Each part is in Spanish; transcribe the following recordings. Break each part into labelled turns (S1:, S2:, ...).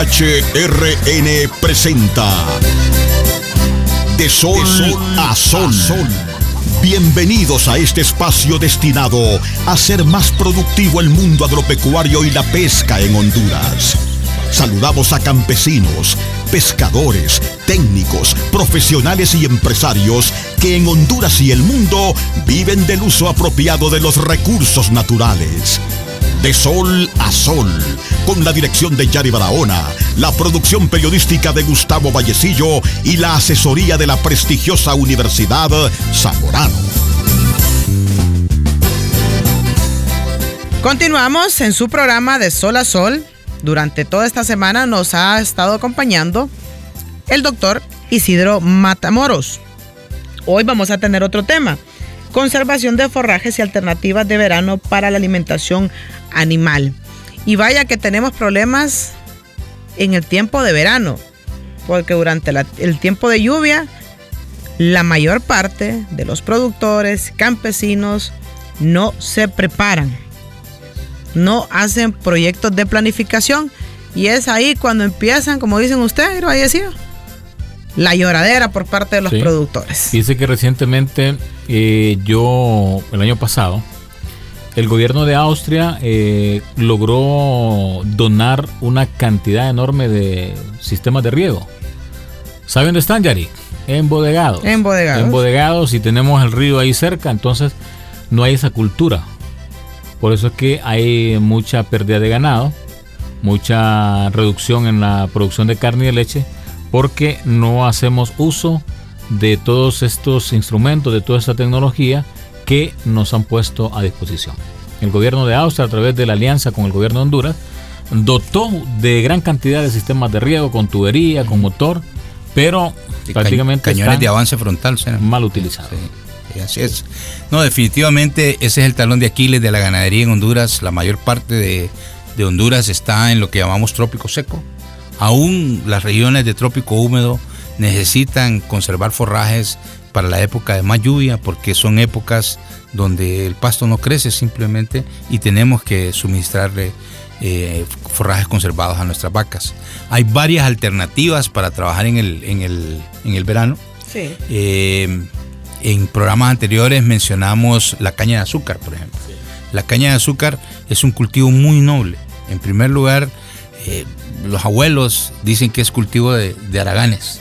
S1: HRN presenta De Sol, a Sol. Bienvenidos a este espacio destinado a hacer más productivo el mundo agropecuario y la pesca en Honduras. Saludamos a campesinos, pescadores, técnicos, profesionales y empresarios que en Honduras y el mundo viven del uso apropiado de los recursos naturales. De sol a sol, con la dirección de Yari Barahona, la producción periodística de Gustavo Vallecillo y la asesoría de la prestigiosa Universidad Zamorano.
S2: Continuamos en su programa de Sol a Sol. Durante toda esta semana nos ha estado acompañando el doctor Isidro Matamoros. Hoy vamos a tener otro tema, conservación de forrajes y alternativas de verano para la alimentación animal. Y vaya que tenemos problemas en el tiempo de verano, porque durante el tiempo de lluvia, la mayor parte de los productores, campesinos, no se preparan, no hacen proyectos de planificación. Y es ahí cuando empiezan, como dicen ustedes, la lloradera por parte de los productores.
S3: Dice que recientemente eh, yo, el año pasado, el gobierno de Austria eh, logró donar una cantidad enorme de sistemas de riego. ¿Saben dónde están, Yari? Embodegados.
S2: Embodegados.
S3: Embodegados y tenemos el río ahí cerca, entonces no hay esa cultura. Por eso es que hay mucha pérdida de ganado, mucha reducción en la producción de carne y de leche porque no hacemos uso de todos estos instrumentos, de toda esta tecnología que nos han puesto a disposición. El gobierno de Austria, a través de la alianza con el gobierno de Honduras, dotó de gran cantidad de sistemas de riego con tubería, con motor, pero prácticamente
S4: cañones de avance frontal
S3: mal utilizados.
S4: así es. No, definitivamente ese es el talón de Aquiles de la ganadería en Honduras. La mayor parte de, de Honduras está en lo que llamamos trópico seco. Aún las regiones de trópico húmedo necesitan conservar forrajes para la época de más lluvia porque son épocas donde el pasto no crece simplemente y tenemos que suministrarle eh, forrajes conservados a nuestras vacas. Hay varias alternativas para trabajar en el, en el, verano. Eh, en programas anteriores mencionamos la caña de azúcar, por ejemplo. La caña de azúcar es un cultivo muy noble. En primer lugar, eh, los abuelos dicen que es cultivo de, araganes.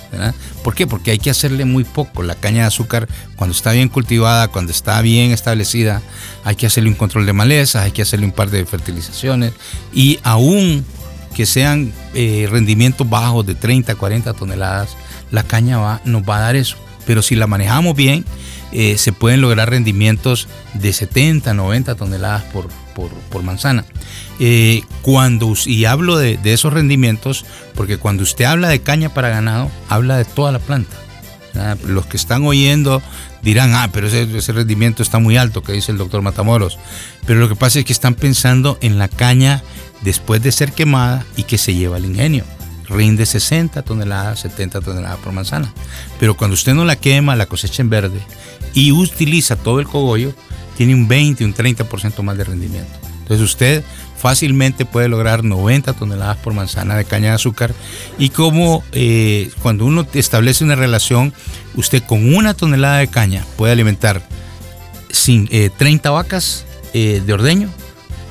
S4: ¿Por qué? Porque hay que hacerle muy poco. La caña de azúcar, cuando está bien cultivada, cuando está bien establecida, hay que hacerle un control de malezas, hay que hacerle un par de fertilizaciones. Y aún que sean eh, rendimientos bajos de 30, 40 toneladas, la caña va, nos va a dar eso. Pero si la manejamos bien, eh, se pueden lograr rendimientos de 70, 90 toneladas por, por, manzana. Eh, cuando, y hablo de, esos rendimientos, porque cuando usted habla de caña para ganado, habla de toda la planta. Los que están oyendo dirán, ah, pero ese, ese, rendimiento está muy alto, que dice el doctor Matamoros. Pero lo que pasa es que están pensando en la caña después de ser quemada y que se lleva al ingenio rinde 60 toneladas, 70 toneladas por manzana. Pero cuando usted no la quema, la cosecha en verde y utiliza todo el cogollo, tiene un 20, un 30% más de rendimiento. Entonces usted fácilmente puede lograr 90 toneladas por manzana de caña de azúcar y como eh, cuando uno establece una relación, usted con una tonelada de caña puede alimentar sin, 30 eh, vacas eh, de ordeño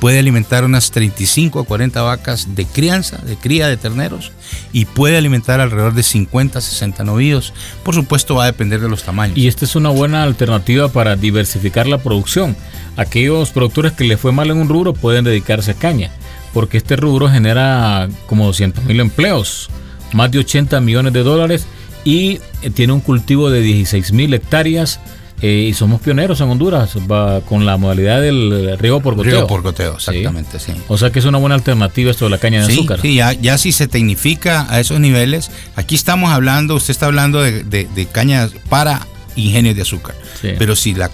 S4: puede alimentar unas 35 a 40 vacas de crianza, de cría de terneros, y puede alimentar alrededor de 50 a 60 novillos. Por supuesto va a depender de los tamaños.
S3: Y esta es una buena alternativa para diversificar la producción. Aquellos productores que les fue mal en un rubro pueden dedicarse a caña, porque este rubro genera como 200 mil empleos, más de 80 millones de dólares y tiene un cultivo de 16 mil hectáreas eh, y somos pioneros en Honduras va, con la modalidad del riego por goteo.
S4: Riego por goteo, exactamente, ¿Sí?
S3: O sea que es una buena alternativa esto de la caña de azúcar.
S4: Sí, ya, ya si se tecnifica a esos niveles, aquí estamos hablando, usted está hablando de, de, caña para ingenios de azúcar. Pero si la,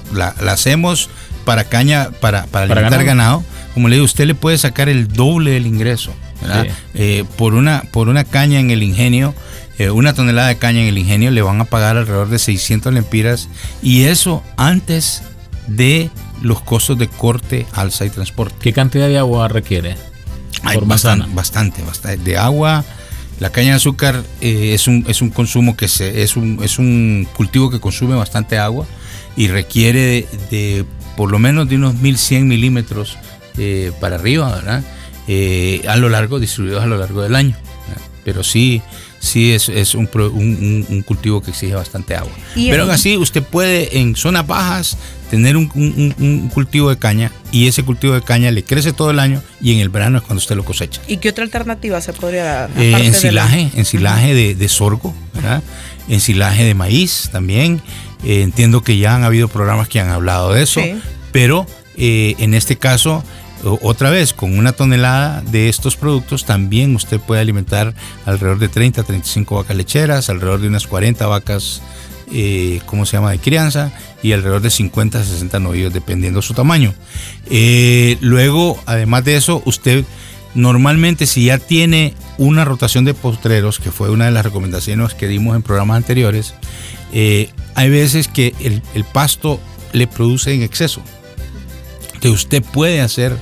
S4: hacemos para caña, para, para, alimentar ganado. como le digo, usted le puede sacar el doble del ingreso. Eh, por, una, por una caña en el ingenio eh, una tonelada de caña en el ingenio le van a pagar alrededor de 600 lempiras y eso antes de los costos de corte, alza y transporte.
S3: ¿Qué cantidad de agua requiere?
S4: Hay bastante, bastante, bastante. De agua La caña de azúcar eh, es, un, es un consumo que se, es, un, es un cultivo que consume bastante agua y requiere de, por lo menos de unos 1100 milímetros eh, para arriba, ¿verdad? Eh, a lo largo, distribuidos a lo largo del año. Pero sí, sí es, es un, un, cultivo que exige bastante agua. Pero aún así, usted puede en zonas bajas tener un, cultivo de caña y ese cultivo de caña le crece todo el año y en el verano es cuando usted lo cosecha.
S2: ¿Y qué otra alternativa se podría dar?
S4: Eh, ensilaje, ensilaje de, de, sorgo, ¿verdad? ensilaje de maíz también. Eh, entiendo que ya han habido programas que han hablado de eso, pero eh, en este caso otra vez, con una tonelada de estos productos también usted puede alimentar alrededor de 30 a 35 vacas lecheras, alrededor de unas 40 vacas, eh, ¿cómo se llama?, de crianza y alrededor de 50 a 60 novillos dependiendo su tamaño. Eh, luego, además de eso, usted normalmente si ya tiene una rotación de postreros, que fue una de las recomendaciones que dimos en programas anteriores, eh, hay veces que el, el pasto le produce en exceso. Que usted puede hacer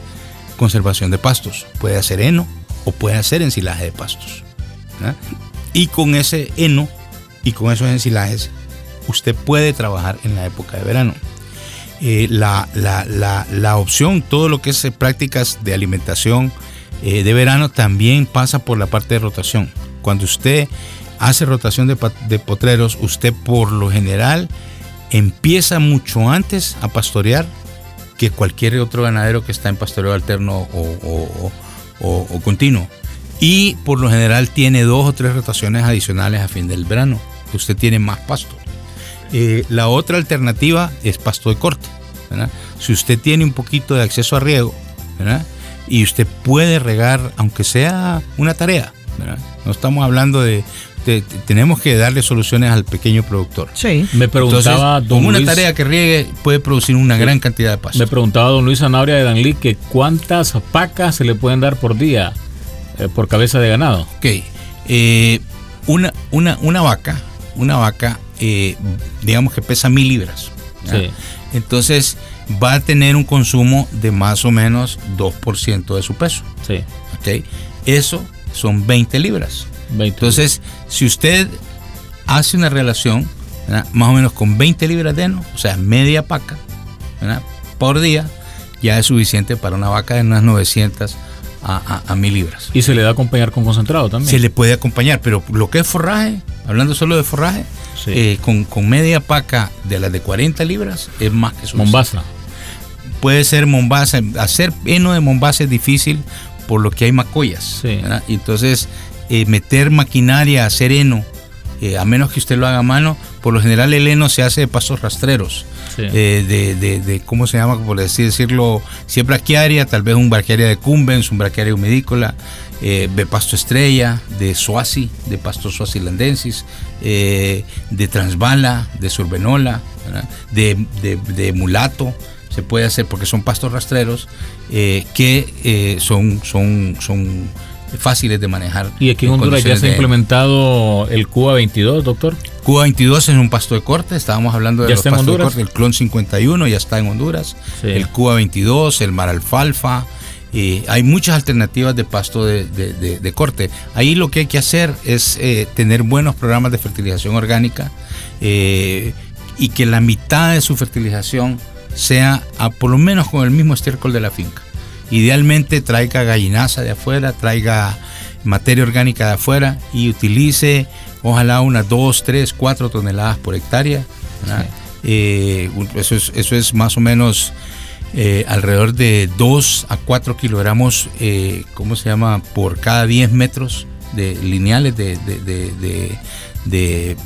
S4: conservación de pastos. Puede hacer heno o puede hacer ensilaje de pastos. Y con ese heno y con esos ensilajes, usted puede trabajar en la época de verano. Eh, la, la, opción, todo lo que es eh, prácticas de alimentación eh, de verano también pasa por la parte de rotación. Cuando usted hace rotación de potreros, usted por lo general empieza mucho antes a pastorear que cualquier otro ganadero que está en pastoreo alterno o, continuo. Y por lo general tiene dos o tres rotaciones adicionales a fin del verano. Usted tiene más pasto. Eh, la otra alternativa es pasto de corte. Si usted tiene un poquito de acceso a riego y usted puede regar, aunque sea una tarea, no estamos hablando de tenemos que darle soluciones al pequeño productor.
S2: Sí.
S3: Me preguntaba
S4: don una tarea que riegue puede producir una gran cantidad de pasto.
S3: Me preguntaba don Luis Anabria de Danlí que cuántas pacas se le pueden dar por día eh, por cabeza de ganado.
S4: Ok. Eh, una, una, una vaca, una vaca, eh, digamos que pesa mil libras. Sí. Entonces va a tener un consumo de más o menos 2% de su peso.
S3: Sí.
S4: Ok. Eso son 20 libras. Entonces, si usted hace una relación más o menos con 20 libras de heno, o sea, media paca por día, ya es suficiente para una vaca de unas 900 a, a, 1000 libras.
S3: Y se le da a acompañar con concentrado también.
S4: Se le puede acompañar, pero lo que es forraje, hablando solo de forraje, eh, con, media paca de las de 40 libras es más que suficiente.
S3: Mombasa.
S4: Puede ser Mombasa. Hacer heno de Mombasa es difícil por lo que hay macollas. Sí. Entonces, eh, meter maquinaria, hacer heno, eh, a menos que usted lo haga a mano, por lo general el heno se hace de pasos rastreros, eh, de, ¿cómo se llama? Por así decirlo, si es braquiaria, tal vez un braquiaria de cumbens, un braquiaria humidícola, de pasto estrella, de suazi, de pasto suazilandensis, de transbala, de surbenola, de, mulato, se puede hacer porque son pastos rastreros que son, son, son fáciles de manejar.
S3: ¿Y aquí en, Honduras ya se ha implementado el Cuba 22, doctor?
S4: Cuba 22 es un pasto de corte, estábamos hablando de los pastos de corte, el clon 51 ya está en Honduras, el Cuba 22, el mar alfalfa, eh, hay muchas alternativas de pasto de, corte. Ahí lo que hay que hacer es eh, tener buenos programas de fertilización orgánica eh, y que la mitad de su fertilización sea por lo menos con el mismo estiércol de la finca. Idealmente traiga gallinaza de afuera, traiga materia orgánica de afuera y utilice ojalá unas 2, 3, 4 toneladas por hectárea. Eh, eso, es, más o menos eh, alrededor de 2 a 4 kilogramos, eh, ¿cómo se llama? Por cada 10 metros de lineales de,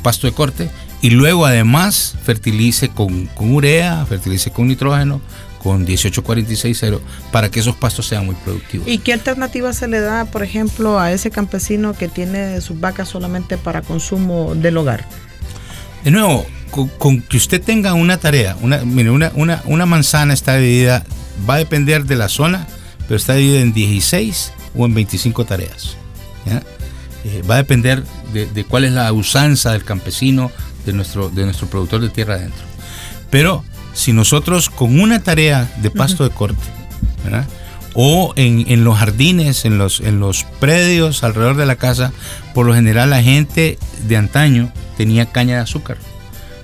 S4: pasto de corte. Y luego además fertilice con urea, fertilice con nitrógeno, con 1846 para que esos pastos sean muy productivos.
S2: ¿Y qué alternativa se le da, por ejemplo, a ese campesino que tiene sus vacas solamente para consumo del hogar?
S4: De nuevo, con, que usted tenga una tarea, una, mire, una, una, manzana está dividida, va a depender de la zona, pero está dividida en 16 o en 25 tareas. Eh, va a depender de, de, cuál es la usanza del campesino, de nuestro, de nuestro productor de tierra adentro. Pero si nosotros con una tarea de pasto de corte, O en, en los jardines, en los, en los predios alrededor de la casa, por lo general la gente de antaño tenía caña de azúcar.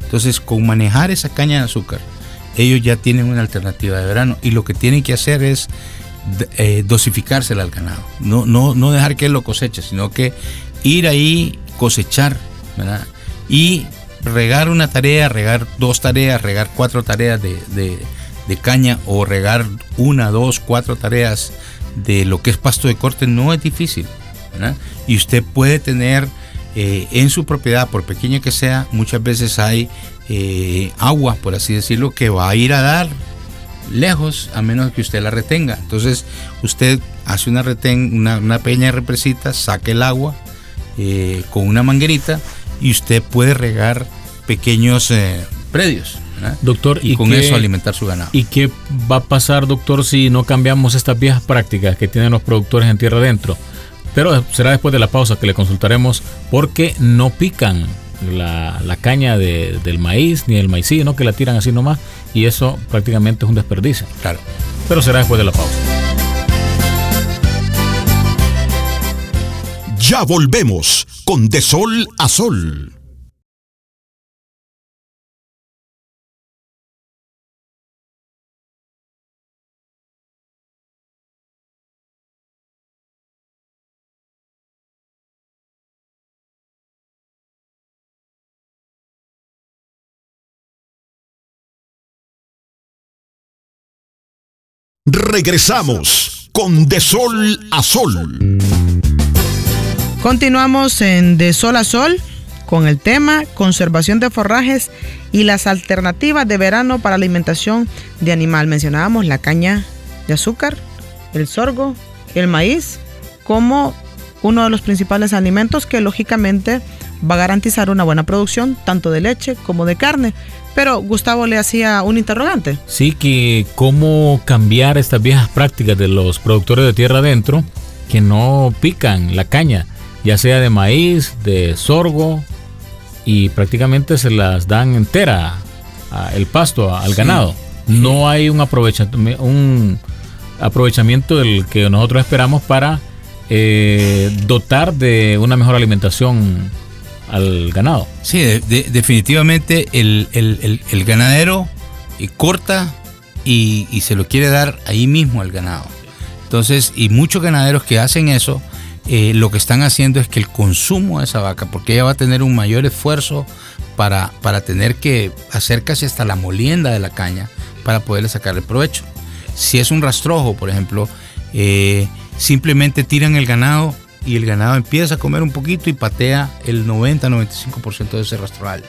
S4: Entonces, con manejar esa caña de azúcar, ellos ya tienen una alternativa de verano y lo que tienen que hacer es eh, dosificársela al ganado. No, no, no dejar que él lo coseche, sino que ir ahí, cosechar, ¿verdad? Y regar una tarea, regar dos tareas, regar cuatro tareas de, de, caña o regar una, dos, cuatro tareas de lo que es pasto de corte no es difícil. Y usted puede tener eh, en su propiedad, por pequeña que sea, muchas veces hay eh, agua, por así decirlo, que va a ir a dar lejos a menos que usted la retenga. Entonces usted hace una, reten, una, pequeña represita, saque el agua eh, con una manguerita y usted puede regar pequeños eh, predios.
S3: Doctor,
S4: y, con eso alimentar su ganado.
S3: ¿Y qué va a pasar, doctor, si no cambiamos estas viejas prácticas que tienen los productores en tierra adentro? Pero será después de la pausa que le consultaremos porque no pican la, caña del maíz ni el maíz, ¿no? que la tiran así nomás y eso prácticamente es un desperdicio.
S4: Claro.
S3: Pero será después de la pausa.
S1: Ya volvemos con De Sol a Sol. Regresamos con De Sol a Sol.
S2: Continuamos en De Sol a Sol con el tema conservación de forrajes y las alternativas de verano para alimentación de animal. Mencionábamos la caña de azúcar, el sorgo, el maíz como uno de los principales alimentos que lógicamente va a garantizar una buena producción tanto de leche como de carne. Pero Gustavo le hacía un interrogante.
S3: Sí, que cómo cambiar estas viejas prácticas de los productores de tierra adentro que no pican la caña, ya sea de maíz, de sorgo, y prácticamente se las dan entera el pasto al ganado. No hay un aprovechamiento, un aprovechamiento del que nosotros esperamos para eh, dotar de una mejor alimentación al ganado.
S4: Sí, definitivamente el, ganadero eh, corta y, se lo quiere dar ahí mismo al ganado. Entonces, y muchos ganaderos que hacen eso, eh, lo que están haciendo es que el consumo de esa vaca, porque ella va a tener un mayor esfuerzo para, para tener que hacer casi hasta la molienda de la caña para poderle sacar el provecho. Si es un rastrojo, por ejemplo, eh, simplemente tiran el ganado y el ganado empieza a comer un poquito y patea el 90-95% de ese rastral.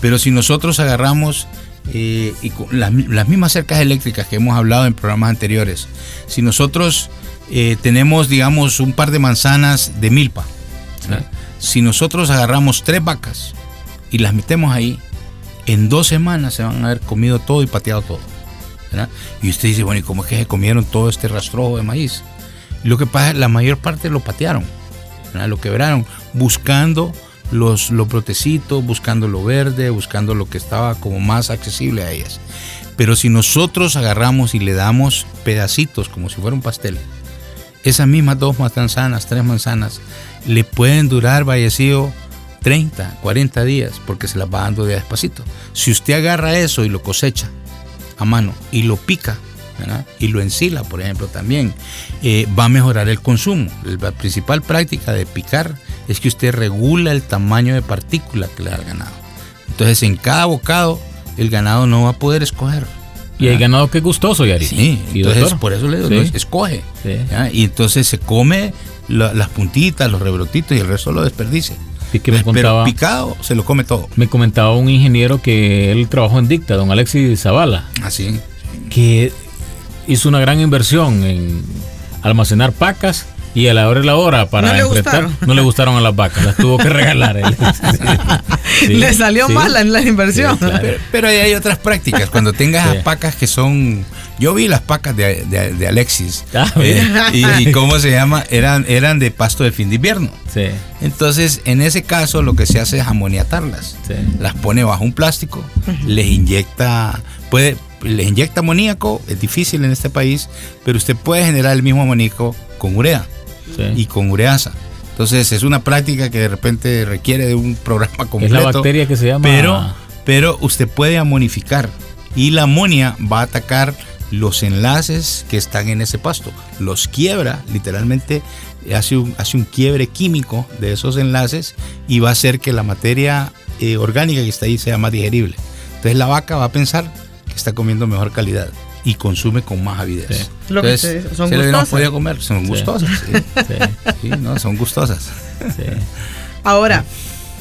S4: Pero si nosotros agarramos eh, y las, mismas cercas eléctricas que hemos hablado en programas anteriores, si nosotros eh, tenemos, digamos, un par de manzanas de milpa, si nosotros agarramos tres vacas y las metemos ahí, en dos semanas se van a haber comido todo y pateado todo. Y usted dice, bueno, ¿y cómo es que se comieron todo este rastrojo de maíz? Lo que pasa, la mayor parte lo patearon, lo quebraron, buscando los, los brotecitos, buscando lo verde, buscando lo que estaba como más accesible a ellas. Pero si nosotros agarramos y le damos pedacitos como si fuera un pastel, esas mismas dos manzanas, tres manzanas, le pueden durar, vallecido, 30, 40 días, porque se las va dando de despacito. Si usted agarra eso y lo cosecha a mano y lo pica, y lo ensila, por ejemplo, también, eh, va a mejorar el consumo. La principal práctica de picar es que usted regula el tamaño de partícula que le da al ganado. Entonces, en cada bocado, el ganado no va a poder escoger.
S3: Y hay ganado que es gustoso, Yari.
S4: Sí, entonces por eso le digo, escoge. Y entonces se come las puntitas, los rebrotitos y el resto lo desperdicia. Pero picado se lo come todo.
S3: Me comentaba un ingeniero que él trabajó en Dicta, don Alexis Zavala.
S4: Así.
S3: Ah, que hizo una gran inversión en almacenar pacas y a la hora y la hora para no enfrentar, no le gustaron a las vacas, las tuvo que regalar él.
S2: le salió mal en la inversión.
S4: pero, hay otras prácticas. Cuando tengas pacas que son. Yo vi las pacas de, Alexis. Ah, eh, y, cómo se llama, eran, eran de pasto de fin de invierno. Entonces, en ese caso, lo que se hace es amoniatarlas. Las pone bajo un plástico, les inyecta. Puede, les inyecta amoníaco, es difícil en este país, pero usted puede generar el mismo amoníaco con urea
S3: Sí.
S4: y con ureasa. Entonces es una práctica que de repente requiere de un programa
S3: es
S4: completo.
S3: la bacteria que se llama.
S4: Pero, pero usted puede amonificar y la amonia va a atacar los enlaces que están en ese pasto. Los quiebra, literalmente hace un, hace un quiebre químico de esos enlaces y va a hacer que la materia eh, orgánica que está ahí sea más digerible. Entonces la vaca va a pensar que está comiendo mejor calidad y consume con más avidez.
S3: Sí.
S2: Lo que
S4: Entonces,
S2: se son
S4: hubiéramos
S2: gustosas.
S4: podido comer, son
S3: Sí.
S4: gustosas. sí.
S3: Sí,
S4: Sí, no, son gustosas.
S3: sí.
S2: Ahora,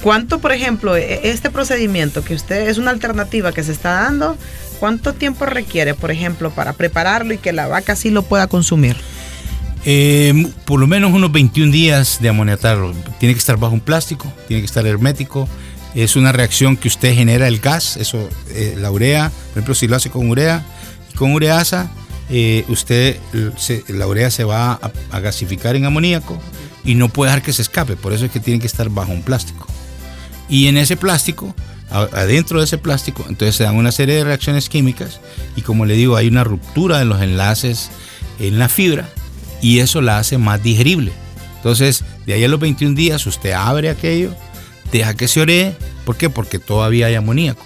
S2: ¿cuánto, por ejemplo, e- este procedimiento que usted es una alternativa que se está dando, cuánto tiempo requiere, por ejemplo, para prepararlo y que la vaca sí lo pueda consumir?
S4: Eh, por lo menos unos 21 días de amoniatarlo. Tiene que estar bajo un plástico, tiene que estar hermético. Es una reacción que usted genera el gas, eso, eh, la urea, por ejemplo, si lo hace con urea con ureasa, eh, usted, se- la urea se va a, gasificar en amoníaco y no puede dejar que se escape, por eso es que tiene que estar bajo un plástico. Y en ese plástico, adentro de ese plástico, entonces se dan una serie de reacciones químicas y como le digo, hay una ruptura de los enlaces en la fibra y eso la hace más digerible. Entonces, de ahí a los 21 días usted abre aquello, deja que se oree, ¿por qué? Porque todavía hay amoníaco.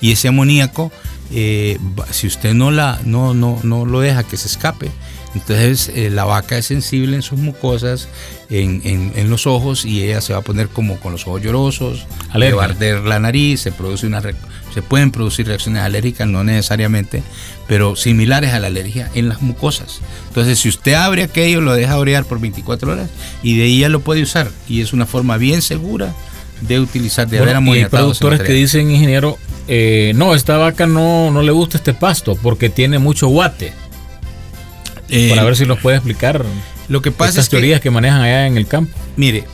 S4: Y ese amoníaco, eh, si usted no, la, no, no, no lo deja que se escape, entonces eh, la vaca es sensible en sus mucosas, en, en- en los ojos, y ella se va a poner como con los ojos llorosos, le va a arder la nariz, se, produce una, se pueden producir reacciones alérgicas, no necesariamente, pero similares a la alergia en las mucosas. Entonces, si usted abre aquello, lo deja orear por 24 horas y de ahí ya lo puede usar. Y es una forma bien segura de utilizar, de haber
S3: y hay productores que dicen, ingeniero, eh, no, esta vaca no, no le gusta este pasto porque tiene mucho guate.
S4: Eh,
S3: Para ver si nos puede explicar
S4: lo que pasa
S3: estas
S4: es que,
S3: teorías que manejan allá en el campo.
S4: mire,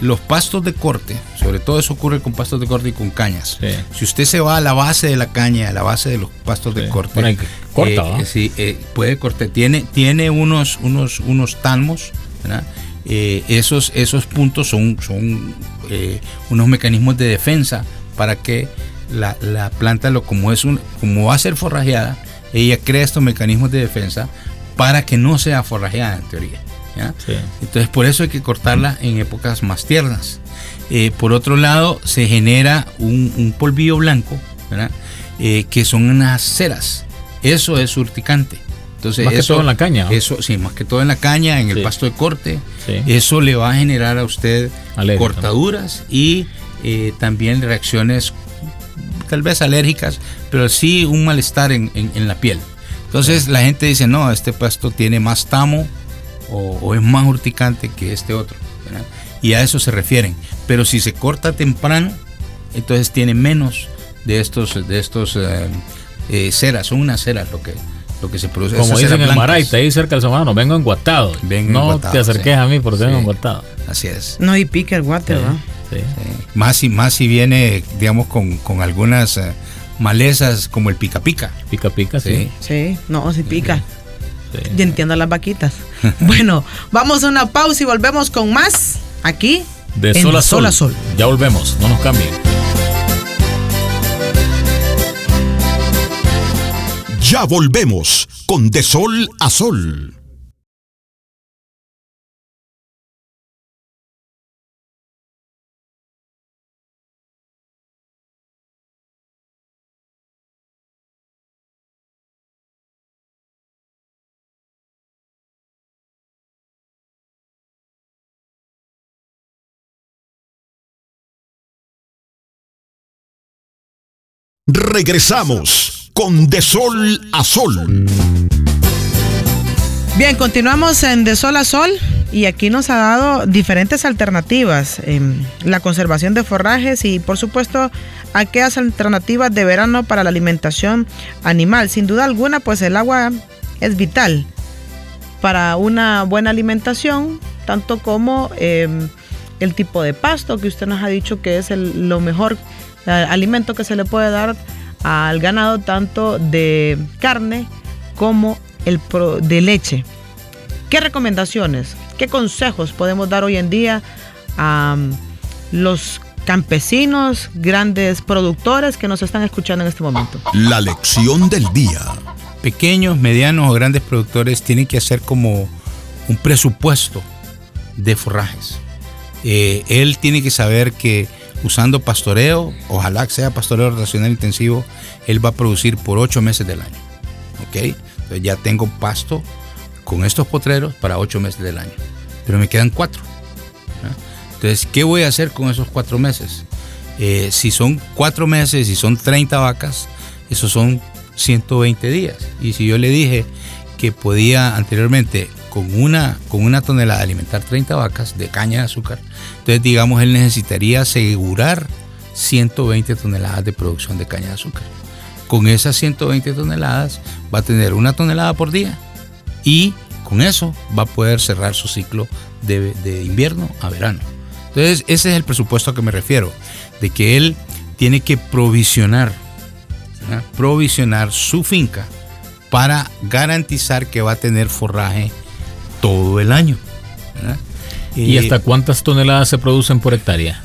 S4: los pastos de corte, sobre todo eso ocurre con pastos de corte y con cañas.
S3: Sí.
S4: Si usted se va a la base de la caña, a la base de los pastos de corte,
S3: Bueno, corta,
S4: eh, sí, eh, puede cortar. Tiene, tiene unos, unos, unos talmos, ¿verdad? Eh, esos, esos puntos son, son unos mecanismos de defensa para que la, la planta, lo, como, es un, como va a ser forrajeada, ella crea estos mecanismos de defensa para que no sea forrajeada en teoría. ¿ya?
S3: Sí.
S4: Entonces por eso hay que cortarla en épocas más tiernas. Eh, por otro lado, se genera un, un polvillo blanco, ¿verdad? Eh, que son unas ceras. Eso es urticante. Entonces,
S3: Más que
S4: eso,
S3: todo en la caña, ¿no?
S4: Eso, sí, más que todo en la caña, en el
S3: Sí.
S4: pasto de corte.
S3: Sí.
S4: Eso le va a generar a usted cortaduras y eh, también reacciones tal vez alérgicas, pero sí un malestar en, en- en la piel. Entonces la gente dice, no, este pasto tiene más tamo o, o es más urticante que este otro. ¿verdad? Y a eso se refieren. Pero si se corta temprano, entonces tiene menos de estos, de estos eh, eh, ceras, son unas ceras lo que, lo que se produce.
S3: Como dicen en. Maraita, ahí cerca del Samano, vengo enguatado.
S4: Vengo
S3: no
S4: enguatado,
S3: te acerques
S4: sí.
S3: a mí porque
S4: Sí.
S3: vengo enguatado.
S4: Así es.
S2: No, y pica el guate, ¿va?
S3: Sí.
S4: Eh, más si más si viene digamos con, con algunas eh, malezas como el pica pica
S3: Pica pica, sí.
S2: Sí, no, sí pica.
S3: Sí.
S2: Y entiendo las vaquitas. bueno, vamos a una pausa y volvemos con más aquí
S3: De
S2: en
S3: sol a
S2: De
S3: sol.
S2: a Sol.
S3: Ya volvemos, no nos cambien.
S1: Ya volvemos con De Sol a Sol. Regresamos con De Sol a Sol.
S2: Bien, continuamos en De Sol a Sol y aquí nos ha dado diferentes alternativas. em, la conservación de forrajes y por supuesto aquellas alternativas de verano para la alimentación animal. Sin duda alguna, pues el agua es vital para una buena alimentación, tanto como em, el tipo de pasto que usted nos ha dicho que es lo mejor alimento que se le puede dar al ganado, tanto de carne como el pro- de leche. ¿Qué recomendaciones, qué consejos podemos dar hoy en día a mm, los campesinos, grandes productores que nos están escuchando en este momento?
S1: La lección del día.
S4: Pequeños, medianos o grandes productores tienen que hacer como un presupuesto de forrajes. Eh, él tiene que saber que usando pastoreo, ojalá sea pastoreo rotacional intensivo, él va a producir por ocho meses del año. ¿Ok? Entonces ya tengo pasto con estos potreros para ocho meses del año. Pero me quedan cuatro. Entonces, ¿qué voy a hacer con esos cuatro meses? Eh, si son cuatro meses y son 30 vacas, esos son 120 días. Y si yo le dije que podía anteriormente con una, con una tonelada alimentar 30 vacas de caña de azúcar, entonces digamos él necesitaría asegurar 120 toneladas de producción de caña de azúcar. Con esas 120 toneladas va a tener una tonelada por día y con eso va a poder cerrar su ciclo de, de invierno a verano. Entonces, ese es el presupuesto a que me refiero, de que él tiene que provisionar, provisionar su finca para garantizar que va a tener forraje todo el año.
S3: ¿Y hasta cuántas toneladas se producen por hectárea?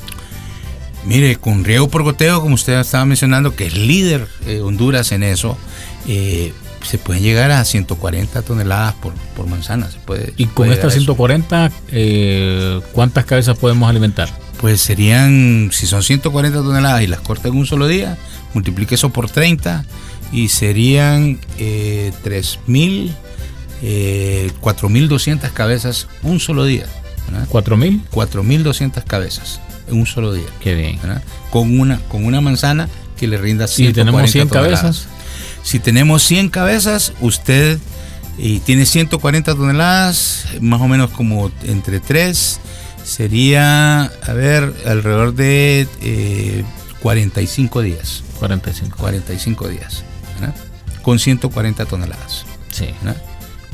S4: Mire, con riego por goteo, como usted estaba mencionando, que es líder eh, Honduras en eso, eh, se pueden llegar a 140 toneladas por, por manzana. Se puede,
S3: y con estas 140, eh, ¿cuántas cabezas podemos alimentar?
S4: Pues serían, si son 140 toneladas y las corta en un solo día, multiplique eso por 30 y serían eh, 3.000, eh, 4.200 cabezas un solo día.
S3: ¿4.000?
S4: 4.200 cabezas en un solo día.
S3: Qué bien.
S4: Con una, con una manzana que le rinda 140
S3: ¿Y tenemos 100
S4: toneladas.
S3: cabezas?
S4: Si tenemos 100 cabezas, usted y tiene 140 toneladas, más o menos como entre 3, sería, a ver, alrededor de eh, 45 días.
S3: 45.
S4: 45 días, ¿verdad? Con 140 toneladas.
S3: Sí.
S4: ¿verdad?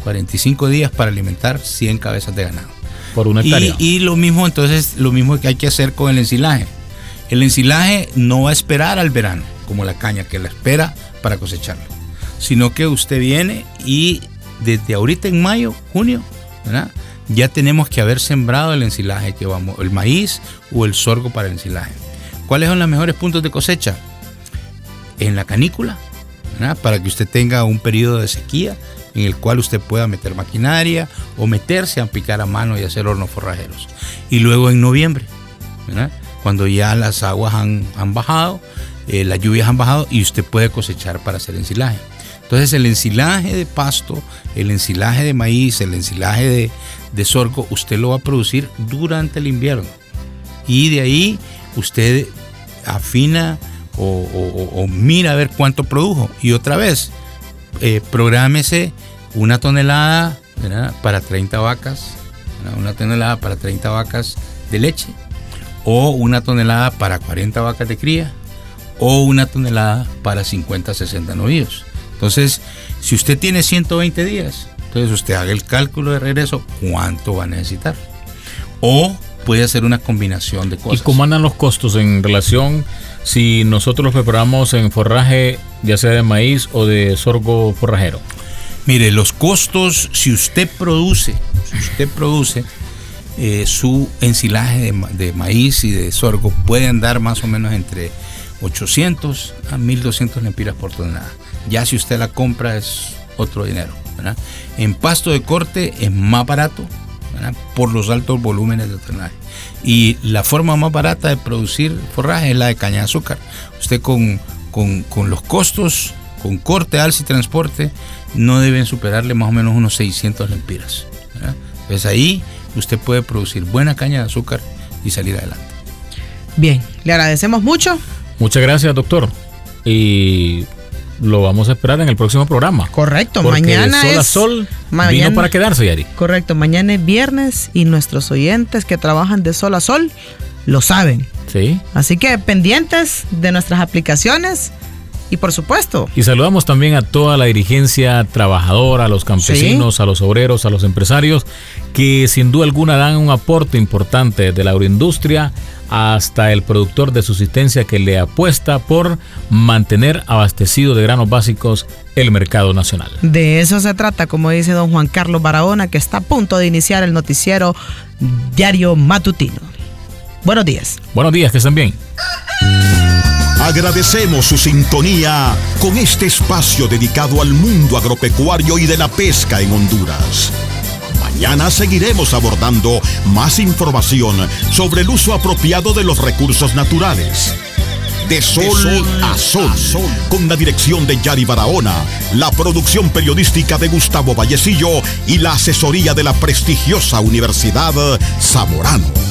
S4: 45 días para alimentar 100 cabezas de ganado.
S3: Por una
S4: Y,
S3: hectárea.
S4: y lo mismo, entonces, lo mismo que hay que hacer con el ensilaje. El ensilaje no va a esperar al verano, como la caña, que la espera para cosecharlo, sino que usted viene y desde ahorita en mayo, junio, ¿verdad? ya tenemos que haber sembrado el ensilaje que vamos, el maíz o el sorgo para el ensilaje. ¿Cuáles son los mejores puntos de cosecha? En la canícula, ¿verdad? para que usted tenga un periodo de sequía en el cual usted pueda meter maquinaria o meterse a picar a mano y hacer hornos forrajeros. Y luego en noviembre, cuando ya las aguas han, han bajado, eh, las lluvias han bajado y usted puede cosechar para hacer ensilaje. Entonces el ensilaje de pasto, el ensilaje de maíz, el ensilaje de, de sorgo, usted lo va a producir durante el invierno. Y de ahí usted afina o- o mira a ver cuánto produjo. Y otra vez, eh, prográmese una tonelada ¿verdad? para 30 vacas, ¿verdad? una tonelada para 30 vacas de leche, o una tonelada para 40 vacas de cría, o una tonelada para 50, 60 novillos. Entonces, si usted tiene 120 días, entonces usted haga el cálculo de regreso, cuánto va a necesitar. O puede hacer una combinación de
S3: ¿Y
S4: cosas.
S3: cómo andan los costos en relación si nosotros preparamos en forraje, ya sea de maíz o de sorgo forrajero?
S4: Mire, los costos, si usted produce, si usted produce eh, su ensilaje de, de maíz y de sorgo, puede andar más o menos entre 800 a 1200 lempiras por tonelada. Ya si usted la compra es otro dinero. En pasto de corte es más barato ¿verdad? por los altos volúmenes de drenaje. Y la forma más barata de producir forraje es la de caña de azúcar. Usted con, con, con los costos, con corte, alza y transporte, no deben superarle más o menos unos 600 lempiras. ¿verdad? Entonces ahí usted puede producir buena caña de azúcar y salir adelante.
S2: Bien, le agradecemos mucho.
S3: Muchas gracias, doctor. Y lo vamos a esperar en el próximo programa.
S2: Correcto,
S3: Porque
S2: mañana
S3: Sol a Sol
S2: mañana-
S3: vino para quedarse, Yari.
S2: Correcto, mañana es viernes y nuestros oyentes que trabajan de sol a sol lo saben.
S3: Sí.
S2: Así que pendientes de nuestras aplicaciones y por supuesto,
S3: Y saludamos también a toda la dirigencia trabajadora, a los campesinos, a los obreros, a los empresarios, que sin duda alguna dan un aporte importante de la agroindustria hasta el productor de subsistencia que le apuesta por mantener abastecido de granos básicos el mercado nacional.
S2: de eso se trata, como dice don Juan Carlos Barahona, que está a punto de iniciar el noticiero diario matutino. Buenos días.
S3: Buenos días, que estén bien.
S1: Agradecemos su sintonía con este espacio dedicado al mundo agropecuario y de la pesca en Honduras. Mañana seguiremos abordando más información sobre el uso apropiado de los recursos naturales. De sol, a sol, con la dirección de Yari Barahona, la producción periodística de Gustavo Vallecillo y la asesoría de la prestigiosa Universidad Zamorano.